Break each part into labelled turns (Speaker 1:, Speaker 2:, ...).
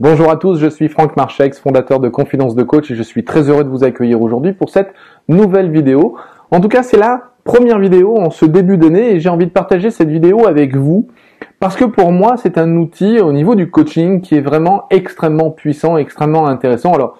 Speaker 1: Bonjour à tous, je suis Franck Marchex, fondateur de Confidence de Coach et je suis très heureux de vous accueillir aujourd'hui pour cette nouvelle vidéo. En tout cas, c'est la première vidéo en ce début d'année et j'ai envie de partager cette vidéo avec vous parce que pour moi, c'est un outil au niveau du coaching qui est vraiment extrêmement puissant, extrêmement intéressant. Alors,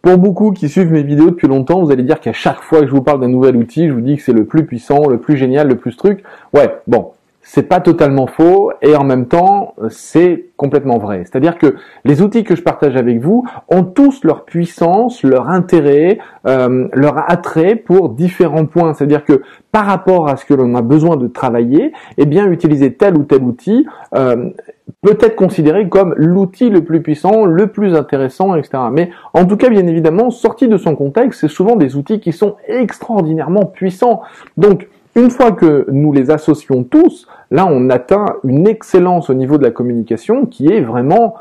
Speaker 1: pour beaucoup qui suivent mes vidéos depuis longtemps, vous allez dire qu'à chaque fois que je vous parle d'un nouvel outil, je vous dis que c'est le plus puissant, le plus génial, le plus truc. Ouais, bon, c'est pas totalement faux et en même temps c'est complètement vrai. C'est-à-dire que les outils que je partage avec vous ont tous leur puissance, leur intérêt, euh, leur attrait pour différents points. C'est-à-dire que par rapport à ce que l'on a besoin de travailler, eh bien utiliser tel ou tel outil euh, peut être considéré comme l'outil le plus puissant, le plus intéressant, etc. Mais en tout cas, bien évidemment, sorti de son contexte, c'est souvent des outils qui sont extraordinairement puissants. Donc une fois que nous les associons tous, là on atteint une excellence au niveau de la communication qui est vraiment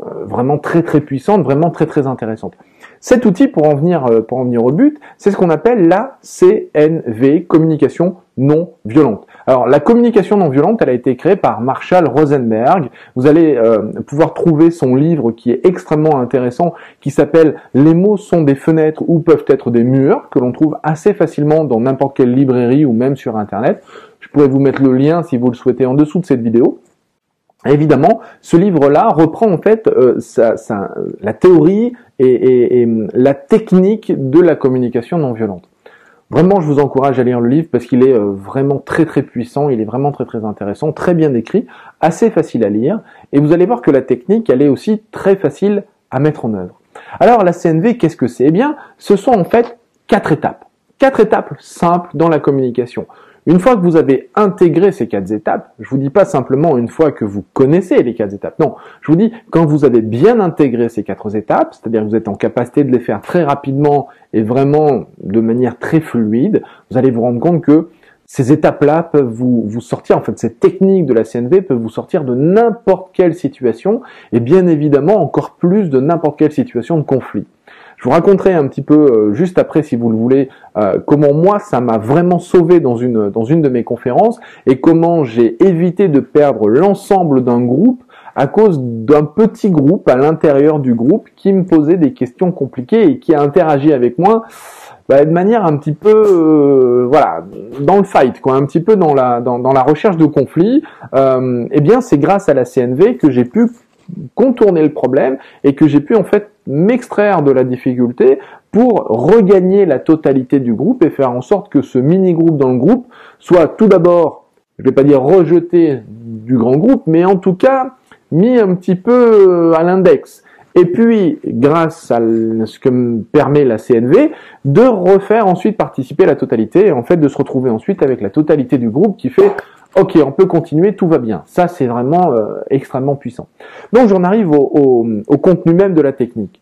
Speaker 1: euh, vraiment très très puissante, vraiment très très intéressante. Cet outil, pour en venir, euh, pour en venir au but, c'est ce qu'on appelle la CNV, communication non violente. Alors, la communication non violente, elle a été créée par Marshall Rosenberg. Vous allez euh, pouvoir trouver son livre qui est extrêmement intéressant, qui s'appelle Les mots sont des fenêtres ou peuvent être des murs, que l'on trouve assez facilement dans n'importe quelle librairie ou même sur Internet. Je pourrais vous mettre le lien si vous le souhaitez en dessous de cette vidéo. Évidemment, ce livre-là reprend en fait euh, la théorie et, la technique de la communication non violente. Vraiment, je vous encourage à lire le livre parce qu'il est euh, vraiment très très puissant, il est vraiment très très intéressant, très bien écrit, assez facile à lire, et vous allez voir que la technique, elle est aussi très facile à mettre en œuvre. Alors la CNV, qu'est-ce que c'est? Eh bien, ce sont en fait quatre étapes. Quatre étapes simples dans la communication. Une fois que vous avez intégré ces quatre étapes, je vous dis pas simplement une fois que vous connaissez les quatre étapes. Non, je vous dis quand vous avez bien intégré ces quatre étapes, c'est-à-dire que vous êtes en capacité de les faire très rapidement et vraiment de manière très fluide, vous allez vous rendre compte que ces étapes-là peuvent vous, vous sortir, en fait, ces techniques de la CNV peuvent vous sortir de n'importe quelle situation et bien évidemment encore plus de n'importe quelle situation de conflit. Je vous raconterai un petit peu euh, juste après, si vous le voulez, euh, comment moi ça m'a vraiment sauvé dans une dans une de mes conférences et comment j'ai évité de perdre l'ensemble d'un groupe à cause d'un petit groupe à l'intérieur du groupe qui me posait des questions compliquées et qui a interagi avec moi bah, de manière un petit peu euh, voilà dans le fight quoi un petit peu dans la dans, dans la recherche de conflit euh, eh bien c'est grâce à la CNV que j'ai pu contourner le problème et que j'ai pu en fait m'extraire de la difficulté pour regagner la totalité du groupe et faire en sorte que ce mini-groupe dans le groupe soit tout d'abord, je vais pas dire rejeté du grand groupe, mais en tout cas mis un petit peu à l'index. Et puis, grâce à ce que me permet la CNV, de refaire ensuite participer la totalité, et en fait de se retrouver ensuite avec la totalité du groupe qui fait Ok, on peut continuer, tout va bien. Ça, c'est vraiment euh, extrêmement puissant. Donc, j'en arrive au, contenu même de la technique.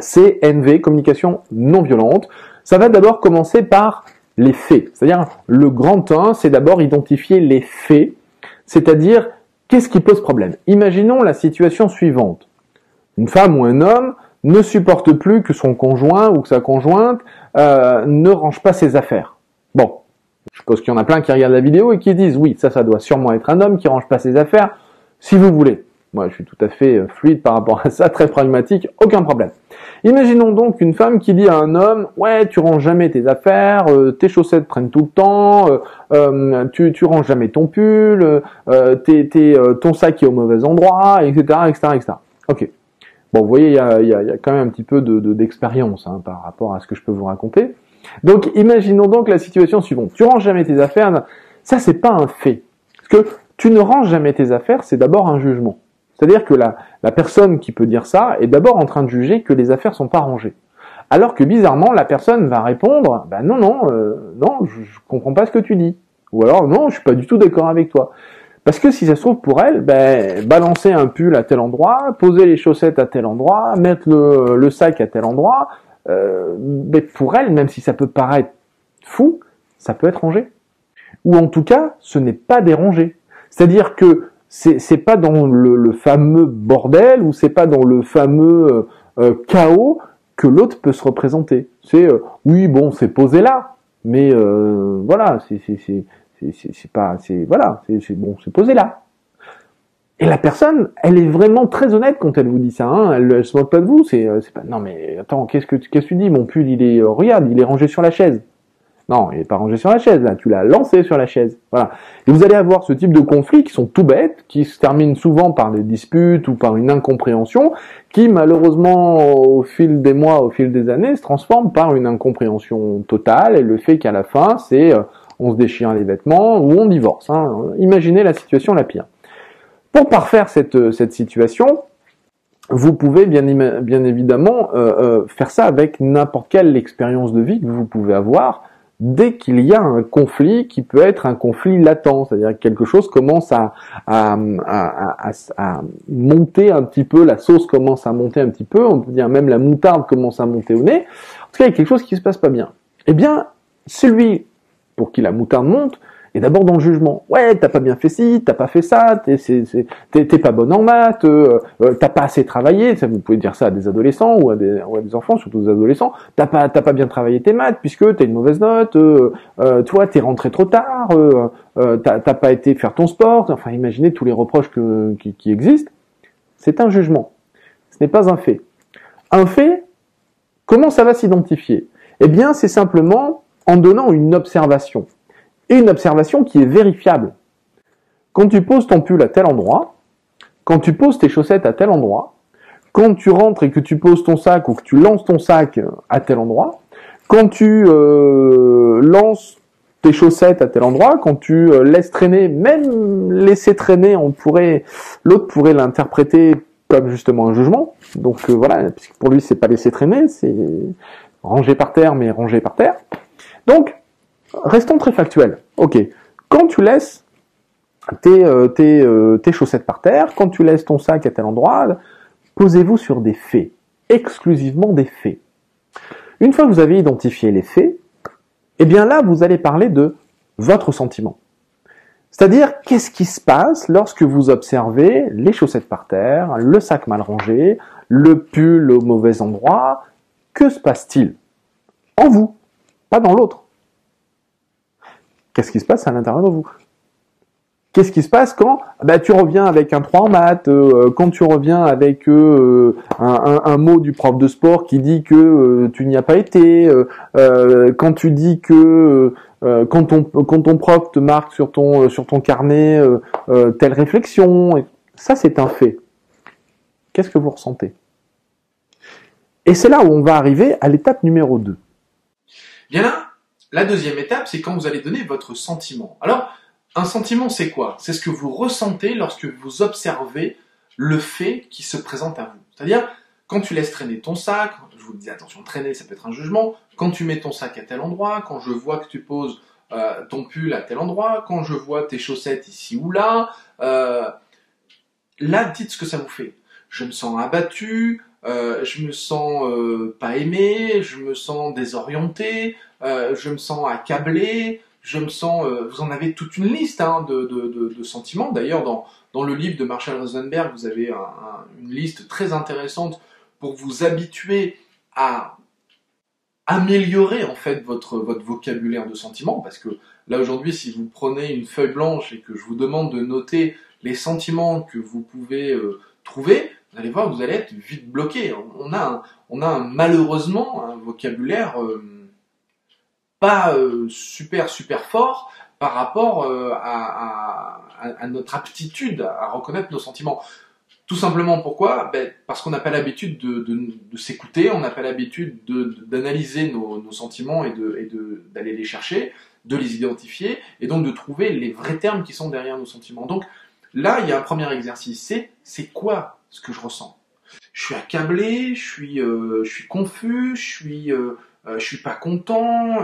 Speaker 1: CNV, communication non violente. Ça va d'abord commencer par les faits. C'est-à-dire, le grand 1, c'est d'abord identifier les faits, c'est-à-dire qu'est-ce qui pose problème? Imaginons la situation suivante. Une femme ou un homme ne supporte plus que son conjoint ou que sa conjointe euh, ne range pas ses affaires. Bon, je suppose qu'il y en a plein qui regardent la vidéo et qui disent oui, ça, ça doit sûrement être un homme qui range pas ses affaires, si vous voulez. Moi, je suis tout à fait euh, fluide par rapport à ça, très pragmatique, aucun problème. Imaginons donc une femme qui dit à un homme, ouais, tu ranges jamais tes affaires, euh, tes chaussettes prennent tout le temps, euh, tu, tu ranges jamais ton pull, ton sac est au mauvais endroit, etc., etc., etc. Ok. Bon, vous voyez, il y a, quand même un petit peu d'expérience de, hein, par rapport à ce que je peux vous raconter. Donc, imaginons donc la situation suivante. Tu ranges jamais tes affaires. Ça, c'est pas un fait. Parce que tu ne ranges jamais tes affaires, c'est d'abord un jugement. C'est-à-dire que la, personne qui peut dire ça est d'abord en train de juger que les affaires sont pas rangées. Alors que bizarrement, la personne va répondre, bah non, non, euh, non, je, comprends pas ce que tu dis. Ou alors, non, je suis pas du tout d'accord avec toi. Parce que si ça se trouve pour elle, ben, balancer un pull à tel endroit, poser les chaussettes à tel endroit, mettre le sac à tel endroit, euh, mais pour elle, même si ça peut paraître fou, ça peut être rangé. Ou en tout cas, ce n'est pas dérangé. C'est-à-dire que c'est, c'est pas dans le, fameux bordel ou c'est pas dans le fameux euh, euh, chaos que l'autre peut se représenter. C'est oui, bon, c'est posé là, mais euh, voilà, c'est c'est c'est c'est pas c'est voilà, c'est bon, c'est posé là. Et la personne, elle est vraiment très honnête quand elle vous dit ça. Hein. Elle, elle se moque pas de vous. C'est, c'est pas. Non mais attends, qu'est-ce que qu'est-ce que tu dis Mon pull, il est. regarde, il est rangé sur la chaise. Non, il n'est pas rangé sur la chaise, là, tu l'as lancé sur la chaise. Voilà. Et vous allez avoir ce type de conflits qui sont tout bêtes, qui se terminent souvent par des disputes ou par une incompréhension, qui malheureusement, au fil des mois, au fil des années, se transforment par une incompréhension totale, et le fait qu'à la fin, c'est euh, on se déchire les vêtements ou on divorce. Hein. Imaginez la situation la pire. Pour parfaire cette, euh, cette situation, vous pouvez bien, évidemment euh, euh, faire ça avec n'importe quelle expérience de vie que vous pouvez avoir, dès qu'il y a un conflit qui peut être un conflit latent, c'est-à-dire que quelque chose commence à, à, monter un petit peu, la sauce commence à monter un petit peu, on peut dire même la moutarde commence à monter au nez, en tout cas il y a quelque chose qui se passe pas bien. Eh bien, celui pour qui la moutarde monte, et d'abord dans le jugement. Ouais, t'as pas bien fait ci, t'as pas fait ça, t'es pas bonne en maths, euh, euh, t'as pas assez travaillé. Ça, vous pouvez dire ça à des adolescents ou à des, ou à des enfants, surtout des adolescents. T'as pas, t'as pas bien travaillé tes maths puisque t'as une mauvaise note. Euh, euh toi, t'es rentré trop tard. Euh, t'as pas été faire ton sport. Enfin, imaginez tous les reproches que, qui, qui existent. C'est un jugement. Ce n'est pas un fait. Un fait, comment ça va s'identifier? Eh bien, c'est simplement en donnant une observation et une observation qui est vérifiable. Quand tu poses ton pull à tel endroit, quand tu poses tes chaussettes à tel endroit, quand tu rentres et que tu poses ton sac ou que tu lances ton sac à tel endroit, quand tu euh, lances tes chaussettes à tel endroit, quand tu euh, laisses traîner, même laisser traîner, on pourrait, l'autre pourrait l'interpréter comme justement un jugement. Donc euh, voilà, puisque pour lui c'est pas laisser traîner, c'est ranger par terre, mais ranger par terre. Donc Restons très factuels. Ok. Quand tu laisses tes, euh, euh, tes, chaussettes par terre, quand tu laisses ton sac à tel endroit, posez-vous sur des faits. Exclusivement des faits. Une fois que vous avez identifié les faits, eh bien là, vous allez parler de votre sentiment. C'est-à-dire, qu'est-ce qui se passe lorsque vous observez les chaussettes par terre, le sac mal rangé, le pull au mauvais endroit? Que se passe-t-il? En vous, pas dans l'autre. Qu'est-ce qui se passe à l'intérieur de vous? Qu'est-ce qui se passe quand bah, tu reviens avec un 3 en maths, euh, quand tu reviens avec euh, un, mot du prof de sport qui dit que euh, tu n'y as pas été, quand tu dis que quand, ton, prof te marque sur ton, sur ton carnet telle réflexion, ça c'est un fait. Qu'est-ce que vous ressentez? Et c'est là où on va arriver à l'étape numéro 2.
Speaker 2: Bien là, la deuxième étape, c'est quand vous allez donner votre sentiment. Alors, un sentiment, c'est quoi? C'est ce que vous ressentez lorsque vous observez le fait qui se présente à vous. C'est-à-dire, quand tu laisses traîner ton sac, je vous dis attention, traîner, ça peut être un jugement, quand tu mets ton sac à tel endroit, quand je vois que tu poses euh, ton pull à tel endroit, quand je vois tes chaussettes ici ou là, euh, là, dites ce que ça vous fait. Je me sens abattu, euh, je me sens euh, pas aimé, je me sens désorienté, euh, je me sens accablé, je me sens. vous en avez toute une liste hein, de, de, de, sentiments. D'ailleurs, dans, dans le livre de Marshall Rosenberg, vous avez une liste très intéressante pour vous habituer à améliorer en fait votre, votre vocabulaire de sentiments. Parce que là aujourd'hui, si vous prenez une feuille blanche et que je vous demande de noter les sentiments que vous pouvez trouver, vous allez voir, vous allez être vite bloqué. On a, on a malheureusement un vocabulaire euh, pas euh, super super fort par rapport euh, à, notre aptitude à reconnaître nos sentiments. Tout simplement pourquoi? Ben, Parce qu'on n'a pas l'habitude de, s'écouter, on n'a pas l'habitude d'analyser nos, sentiments et d'aller les chercher, de les identifier, et donc de trouver les vrais termes qui sont derrière nos sentiments. Donc là, il y a un premier exercice, c'est quoi ce que je ressens. Je suis accablé, je suis, euh, je suis confus, je suis, euh, euh, je suis pas content,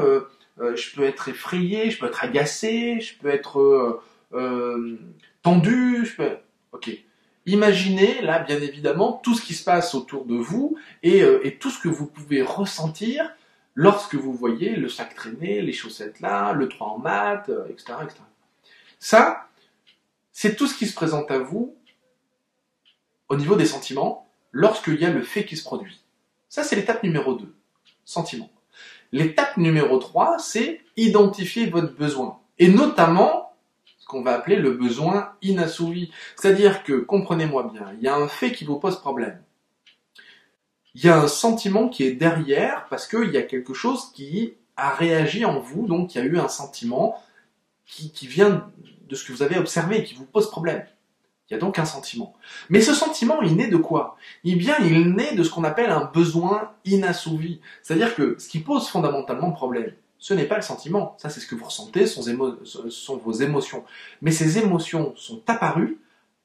Speaker 2: je peux être effrayé, je peux être agacé, je peux être tendu. Ok. Imaginez là, bien évidemment, tout ce qui se passe autour de vous et, et tout ce que vous pouvez ressentir lorsque vous voyez le sac traîner, les chaussettes là, le 3 en maths, etc., etc. Ça, c'est tout ce qui se présente à vous au niveau des sentiments lorsqu'il y a le fait qui se produit. Ça, c'est l'étape numéro 2, sentiment. L'étape numéro 3, c'est identifier votre besoin. Et notamment, ce qu'on va appeler le besoin inassouvi. C'est-à-dire que, comprenez-moi bien, il y a un fait qui vous pose problème. Il y a un sentiment qui est derrière parce qu'il y a quelque chose qui a réagi en vous, donc il y a eu un sentiment qui, qui vient de ce que vous avez observé qui vous pose problème. Il y a donc un sentiment. Mais ce sentiment, il naît de quoi? Eh bien, il naît de ce qu'on appelle un besoin inassouvi. C'est-à-dire que ce qui pose fondamentalement problème, ce n'est pas le sentiment. Ça, c'est ce que vous ressentez, ce sont vos émotions. Mais ces émotions sont apparues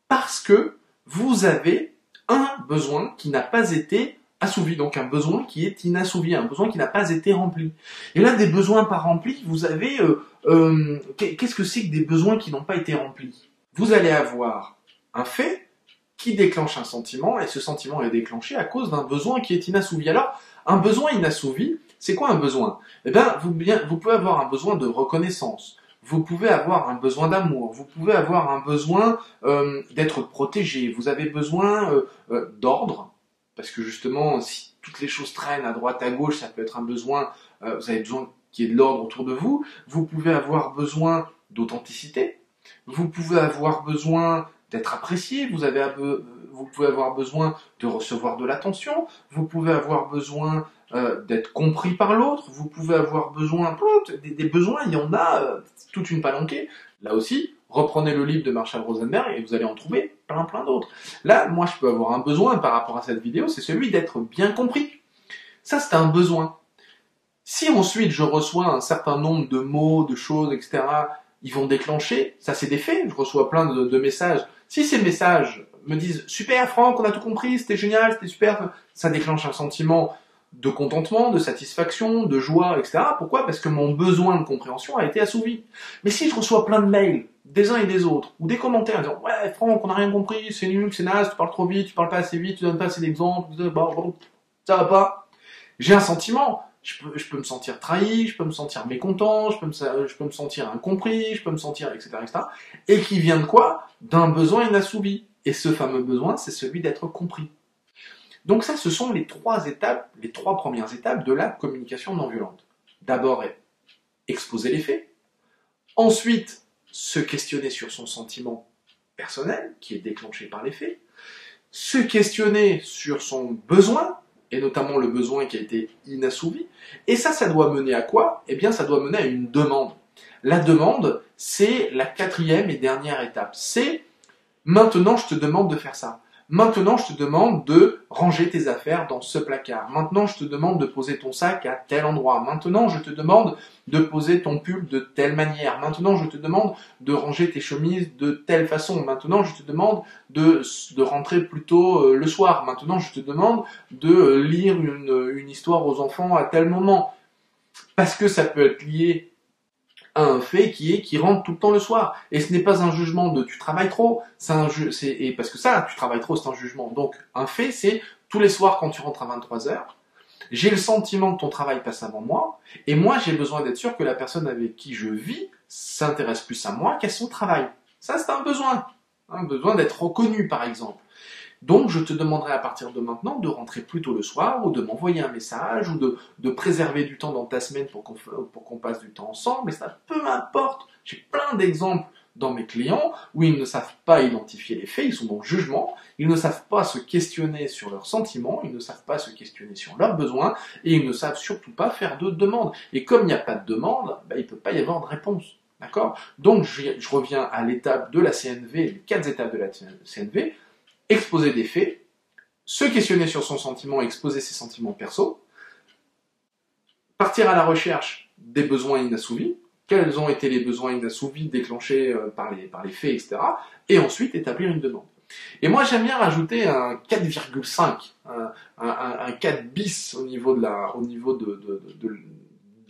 Speaker 2: parce que vous avez un besoin qui n'a pas été assouvi, donc un besoin qui est inassouvi, un besoin qui n'a pas été rempli. Et là, des besoins pas remplis, vous avez... Euh, euh, qu'est-ce que c'est que des besoins qui n'ont pas été remplis? Vous allez avoir un fait qui déclenche un sentiment, et ce sentiment est déclenché à cause d'un besoin qui est inassouvi. Alors, un besoin inassouvi, c'est quoi un besoin? Eh bien, vous, pouvez avoir un besoin de reconnaissance, vous pouvez avoir un besoin d'amour, vous pouvez avoir un besoin euh, d'être protégé, vous avez besoin euh, euh, d'ordre, parce que justement, si toutes les choses traînent à droite, à gauche, ça peut être un besoin, vous avez besoin qu'il y ait de l'ordre autour de vous, vous pouvez avoir besoin d'authenticité, vous pouvez avoir besoin d'être apprécié, vous, avez, vous pouvez avoir besoin de recevoir de l'attention, vous pouvez avoir besoin euh, d'être compris par l'autre, vous pouvez avoir besoin, des, des, besoins, il y en a euh, toute une palanquée. Là aussi, reprenez le livre de Marshall Rosenberg et vous allez en trouver plein plein d'autres. Là, moi je peux avoir un besoin par rapport à cette vidéo, c'est celui d'être bien compris. Ça c'est un besoin. Si ensuite je reçois un certain nombre de mots, de choses, etc., ils vont déclencher, ça c'est des faits, je reçois plein de, de messages si ces messages me disent super Franck, on a tout compris, c'était génial, c'était super, ça déclenche un sentiment de contentement, de satisfaction, de joie, etc. Pourquoi? Parce que mon besoin de compréhension a été assouvi. Mais si je reçois plein de mails des uns et des autres, ou des commentaires disant ouais Franck, on n'a rien compris, c'est nul, c'est naze, tu parles trop vite, tu parles pas assez vite, tu donnes pas assez d'exemples, ça va pas. J'ai un sentiment, je peux, me sentir trahi, je peux me sentir mécontent, je peux me, je peux me sentir incompris, je peux me sentir, etc., etc. Et qui vient de quoi? D'un besoin inassouvi. Et ce fameux besoin, c'est celui d'être compris. Donc ça, ce sont les trois étapes, les trois premières étapes de la communication non violente. D'abord, exposer les faits. Ensuite, se questionner sur son sentiment personnel, qui est déclenché par les faits. Se questionner sur son besoin, et notamment le besoin qui a été inassouvi. Et ça, ça doit mener à quoi? Eh bien, ça doit mener à une demande. La demande, c'est la quatrième et dernière étape. C'est maintenant, je te demande de faire ça. Maintenant, je te demande de ranger tes affaires dans ce placard. Maintenant, je te demande de poser ton sac à tel endroit. Maintenant, je te demande de poser ton pull de telle manière. Maintenant, je te demande de ranger tes chemises de telle façon. Maintenant, je te demande de, rentrer plus tôt euh, le soir. Maintenant, je te demande de lire une, une histoire aux enfants à tel moment. Parce que ça peut être lié un fait qui est qui rentre tout le temps le soir. Et ce n'est pas un jugement de tu travailles trop, c'est un c'est et parce que ça, tu travailles trop, c'est un jugement. Donc un fait, c'est tous les soirs quand tu rentres à 23 heures, j'ai le sentiment que ton travail passe avant moi, et moi j'ai besoin d'être sûr que la personne avec qui je vis s'intéresse plus à moi qu'à son travail. Ça, c'est un besoin. Un besoin d'être reconnu, par exemple. Donc, je te demanderai à partir de maintenant de rentrer plus tôt le soir ou de m'envoyer un message ou de, préserver du temps dans ta semaine pour qu'on pour qu'on passe du temps ensemble. Et ça, peu m'importe. J'ai plein d'exemples dans mes clients où ils ne savent pas identifier les faits, ils sont dans le jugement, ils ne savent pas se questionner sur leurs sentiments, ils ne savent pas se questionner sur leurs besoins et ils ne savent surtout pas faire de demande. Et comme il n'y a pas de demande, bah, il ne peut pas y avoir de réponse. D'accord? Donc je, je reviens à l'étape de la CNV, les quatre étapes de la CNV exposer des faits, se questionner sur son sentiment, exposer ses sentiments perso, partir à la recherche des besoins inassouvis, quels ont été les besoins inassouvis déclenchés euh, par les, faits, etc. Et ensuite établir une demande. Et moi j'aime bien rajouter un 4,5, un, un, 4 bis au niveau, de la, au niveau de,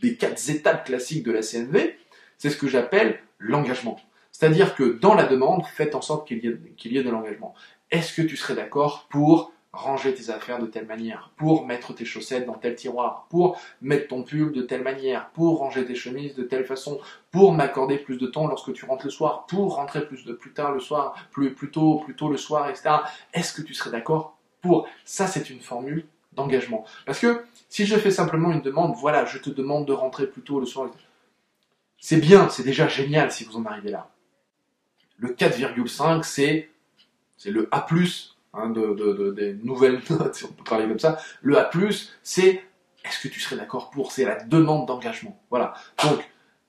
Speaker 2: des quatre étapes classiques de la CNV, c'est ce que j'appelle l'engagement. C'est-à-dire que dans la demande, faites en sorte qu'il y ait de l'engagement est-ce que tu serais d'accord pour ranger tes affaires de telle manière, pour mettre tes chaussettes dans tel tiroir, pour mettre ton pull de telle manière, pour ranger tes chemises de telle façon, pour m'accorder plus de temps lorsque tu rentres le soir, pour rentrer plus de plus tard le soir, plus, plus tôt, plus tôt le soir, etc. Est-ce que tu serais d'accord pour ça C'est une formule d'engagement. Parce que si je fais simplement une demande, voilà, je te demande de rentrer plus tôt le soir, c'est bien, c'est déjà génial si vous en arrivez là. Le 4,5, c'est c'est le A+, hein, de, de, de, des nouvelles notes, si on peut parler comme ça. Le A+, c'est est-ce que tu serais d'accord pour? C'est la demande d'engagement. Voilà. Donc,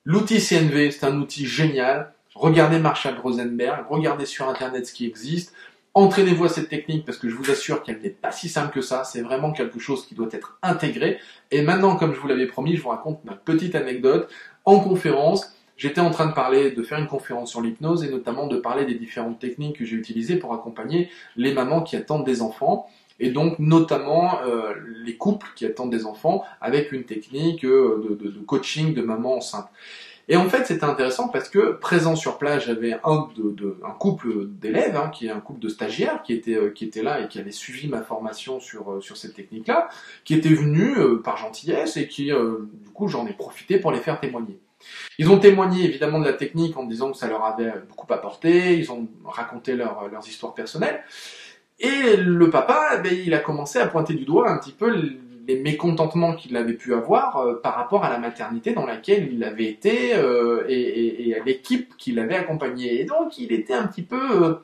Speaker 2: l'outil CNV, c'est un outil génial. Regardez Marshall Rosenberg, regardez sur Internet ce qui existe. Entraînez-vous à cette technique parce que je vous assure qu'elle n'est pas si simple que ça. C'est vraiment quelque chose qui doit être intégré. Et maintenant, comme je vous l'avais promis, je vous raconte ma petite anecdote. En conférence, j'étais en train de parler, de faire une conférence sur l'hypnose et notamment de parler des différentes techniques que j'ai utilisées pour accompagner les mamans qui attendent des enfants et donc notamment euh, les couples qui attendent des enfants avec une technique euh, de, coaching de maman enceinte. Et en fait, c'était intéressant parce que présent sur place, j'avais un, couple d'élèves, hein, qui est un couple de stagiaires, qui était, euh, qui était là et qui avait suivi ma formation sur, euh, sur cette technique-là, qui était venu par gentillesse et qui, du coup, j'en ai profité pour les faire témoigner. Ils ont témoigné évidemment de la technique en disant que ça leur avait beaucoup apporté, ils ont raconté leur, leurs histoires personnelles. Et le papa, eh ben, il a commencé à pointer du doigt un petit peu les mécontentements qu'il avait pu avoir euh, par rapport à la maternité dans laquelle il avait été euh, et, à l'équipe qui l'avait accompagné. Et donc il était un petit peu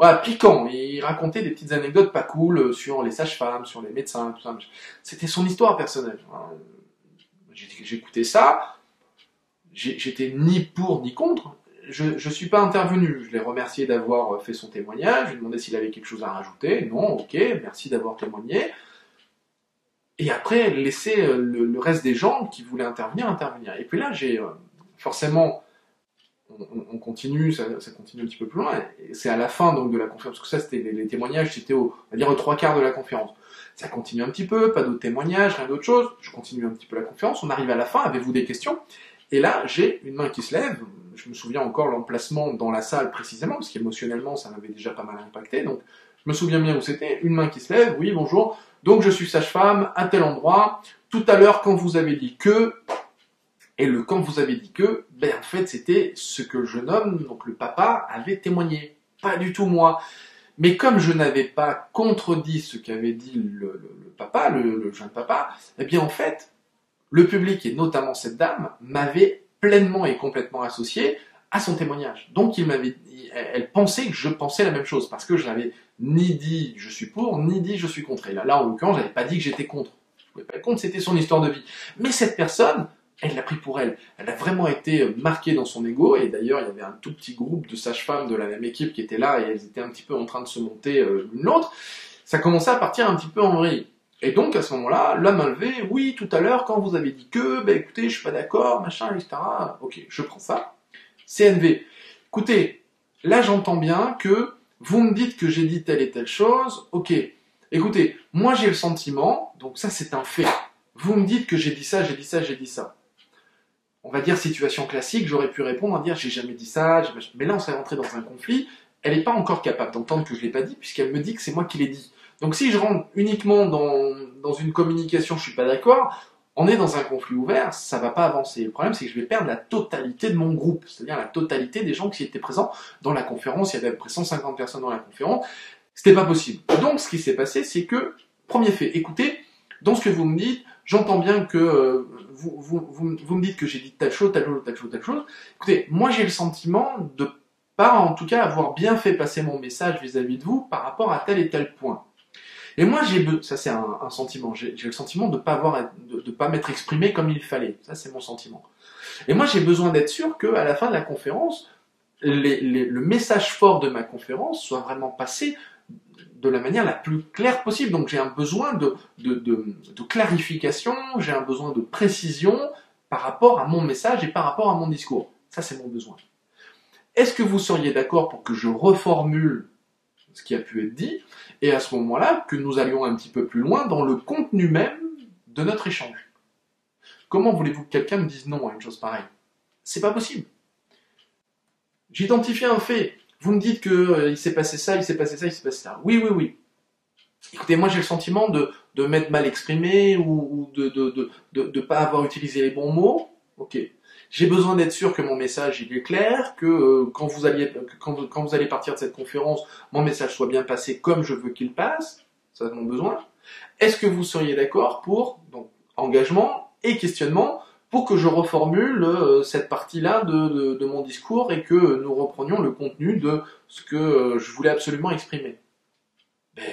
Speaker 2: euh, piquant. Il racontait des petites anecdotes pas cool sur les sages-femmes, sur les médecins, tout ça. C'était son histoire personnelle. J'écoutais ça, j'étais ni pour ni contre. Je ne suis pas intervenu. Je l'ai remercié d'avoir fait son témoignage. Je lui ai demandé s'il avait quelque chose à rajouter. Non, ok, merci d'avoir témoigné et après laisser euh, le, reste des gens qui voulaient intervenir intervenir. Et puis là, j'ai euh, forcément, on, continue, ça, continue un petit peu plus loin. C'est à la fin donc de la conférence, parce que ça, c'était les, témoignages, c'était au, on dire, aux trois quarts de la conférence. Ça continue un petit peu, pas d'autres témoignages, rien d'autre chose. Je continue un petit peu la conférence. On arrive à la fin. Avez-vous des questions? Et là, j'ai une main qui se lève. Je me souviens encore l'emplacement dans la salle précisément, parce qu'émotionnellement, ça m'avait déjà pas mal impacté. Donc, je me souviens bien où c'était. Une main qui se lève. Oui, bonjour. Donc je suis sage-femme à tel endroit. Tout à l'heure, quand vous avez dit que, et le quand vous avez dit que, ben en fait c'était ce que le jeune homme, donc le papa, avait témoigné. Pas du tout moi. Mais comme je n'avais pas contredit ce qu'avait dit le, papa, le, jeune papa, eh bien en fait, le public et notamment cette dame m'avait pleinement et complètement associé à son témoignage. Donc il m'avait, elle pensait que je pensais la même chose parce que je n'avais ni dit je suis pour, ni dit je suis contre. Et là, là en l'occurrence, j'avais pas dit que j'étais contre. Je pouvais pas être contre, c'était son histoire de vie. Mais cette personne, elle l'a pris pour elle. Elle a vraiment été marquée dans son ego. Et d'ailleurs, il y avait un tout petit groupe de sages-femmes de la même équipe qui étaient là et elles étaient un petit peu en train de se monter euh, l'une l'autre. Ça commençait à partir un petit peu en vrille. Et donc, à ce moment-là, l'homme a levé, oui, tout à l'heure, quand vous avez dit que, ben écoutez, je suis pas d'accord, machin, etc. Ok, je prends ça. CNV. Écoutez, là j'entends bien que vous me dites que j'ai dit telle et telle chose, ok. Écoutez, moi j'ai le sentiment, donc ça c'est un fait. Vous me dites que j'ai dit ça, j'ai dit ça, j'ai dit ça. On va dire situation classique, j'aurais pu répondre en dire j'ai jamais dit ça, mais là on serait rentré dans un conflit. Elle n'est pas encore capable d'entendre que je l'ai pas dit puisqu'elle me dit que c'est moi qui l'ai dit. Donc si je rentre uniquement dans, dans une communication, je suis pas d'accord, on est dans un conflit ouvert, ça va pas avancer. Le problème, c'est que je vais perdre la totalité de mon groupe, c'est-à-dire la totalité des gens qui étaient présents dans la conférence. Il y avait à peu près 150 personnes dans la conférence. C'était pas possible. Donc, ce qui s'est passé, c'est que, premier fait, écoutez, dans ce que vous me dites, j'entends bien que euh, vous, vous, vous, me dites que j'ai dit telle chose, telle chose, telle chose, telle chose. Écoutez, moi, j'ai le sentiment de pas, en tout cas, avoir bien fait passer mon message vis-à-vis -vis de vous par rapport à tel et tel point. Et moi, j'ai ça c'est un, sentiment. J'ai le sentiment de pas avoir, de, pas m'être exprimé comme il fallait. Ça, c'est mon sentiment. Et moi, j'ai besoin d'être sûr que à la fin de la conférence, le message fort de ma conférence soit vraiment passé de la manière la plus claire possible. Donc, j'ai un besoin de, de, de clarification, j'ai un besoin de précision par rapport à mon message et par rapport à mon discours. Ça, c'est mon besoin. Est-ce que vous seriez d'accord pour que je reformule ce qui a pu être dit, et à ce moment-là, que nous allions un petit peu plus loin dans le contenu même de notre échange. Comment voulez-vous que quelqu'un me dise non à une chose pareille? C'est pas possible. J'identifie un fait. Vous me dites que euh, s'est passé ça, il s'est passé ça, il s'est passé ça. Oui, oui, oui. Écoutez, moi j'ai le sentiment de, m'être mal exprimé ou, de ne pas avoir utilisé les bons mots. Ok. J'ai besoin d'être sûr que mon message il est clair, que euh, quand, vous quand, vous allez partir de cette conférence, mon message soit bien passé comme je veux qu'il passe. Ça c'est mon besoin. Est-ce que vous seriez d'accord pour donc engagement et questionnement pour que je reformule euh, cette partie-là de, de, mon discours et que nous reprenions le contenu de ce que euh, je voulais absolument exprimer? Ben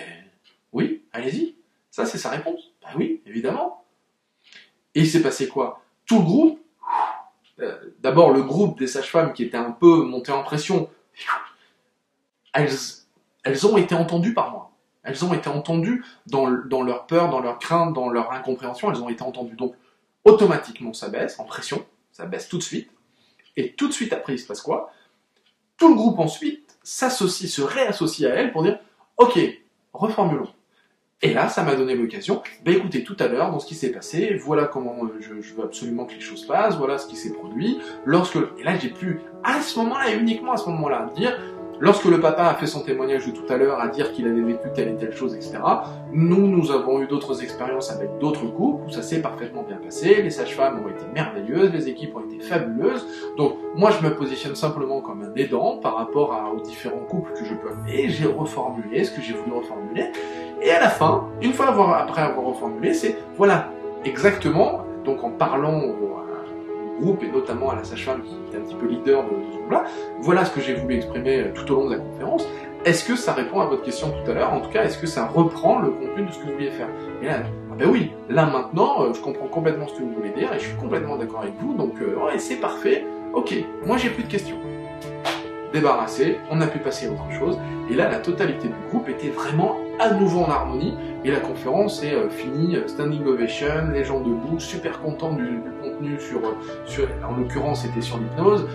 Speaker 2: oui, allez-y. Ça, c'est sa réponse. Ben oui, évidemment. Et il s'est passé quoi? Tout le groupe, d'abord le groupe des sages-femmes qui était un peu monté en pression, elles, elles ont été entendues par moi. Elles ont été entendues dans, dans leur peur, dans leur crainte, dans leur incompréhension, elles ont été entendues. Donc, automatiquement, ça baisse en pression, ça baisse tout de suite. Et tout de suite après, il se passe quoi? Tout le groupe ensuite s'associe, se réassocie à elle pour dire, ok, reformulons. Et là, ça m'a donné l'occasion, ben écoutez, tout à l'heure, dans ce qui s'est passé, voilà comment euh, je, veux absolument que les choses passent, voilà ce qui s'est produit. Lorsque, et là, j'ai pu, à ce moment-là, et uniquement à ce moment-là, dire, Lorsque le papa a fait son témoignage de tout à l'heure, à dire qu'il avait vécu telle et telle chose, etc., nous, nous avons eu d'autres expériences avec d'autres couples où ça s'est parfaitement bien passé, les sages-femmes ont été merveilleuses, les équipes ont été fabuleuses, donc moi je me positionne simplement comme un aidant par rapport à, aux différents couples que je peux et j'ai reformulé ce que j'ai voulu reformuler, et à la fin, une fois avoir, après avoir reformulé, c'est voilà, exactement, donc en parlant au, et notamment à la sage-femme qui est un petit peu leader de, ce groupe-là. Voilà ce que j'ai voulu exprimer euh, tout au long de la conférence. Est-ce que ça répond à votre question tout à l'heure? En tout cas, est-ce que ça reprend le contenu de ce que vous vouliez faire? Et là, ah ben oui, là maintenant, euh, je comprends complètement ce que vous voulez dire et je suis complètement d'accord avec vous. Donc, euh, c'est parfait. Ok, moi j'ai plus de questions. On a pu passer à autre chose. Et là, la totalité du groupe était vraiment à nouveau en harmonie. Et la conférence est euh, finie, euh, standing ovation, les gens debout, super contents du, contenu sur, euh, sur en l'occurrence c'était sur l'hypnose,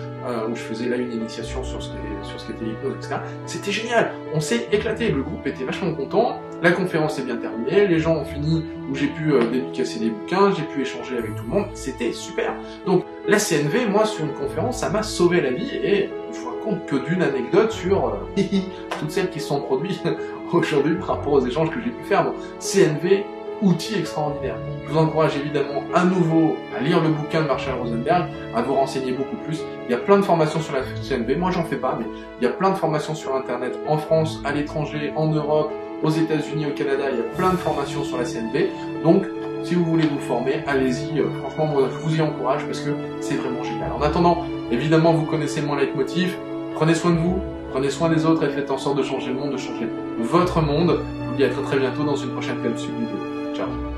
Speaker 2: où je faisais là une initiation sur ce sur ce qu'était l'hypnose, etc. C'était génial, on s'est éclaté, le groupe était vachement content, la conférence est bien terminée, les gens ont fini, où j'ai pu euh, dédicacer des bouquins, j'ai pu échanger avec tout le monde, c'était super. Donc la CNV, moi sur une conférence, ça m'a sauvé la vie et je vous raconte que d'une anecdote sur euh, toutes celles qui sont produites aujourd'hui par rapport aux échanges que j'ai pu faire. Bon, CNV, outil extraordinaire. Je vous encourage évidemment à nouveau à lire le bouquin de Marshall Rosenberg, à vous renseigner beaucoup plus. Il y a plein de formations sur la CNV, moi j'en fais pas, mais il y a plein de formations sur Internet en France, à l'étranger, en Europe, aux États-Unis, au Canada, il y a plein de formations sur la CNV. Donc, si vous voulez vous former, allez-y. Euh, franchement, moi, je vous y encourage parce que c'est vraiment génial. En attendant, évidemment, vous connaissez mon leitmotiv. Prenez soin de vous, prenez soin des autres et faites en sorte de changer le monde, de changer votre monde. Je vous dis à très très bientôt dans une prochaine capsule vidéo. Ciao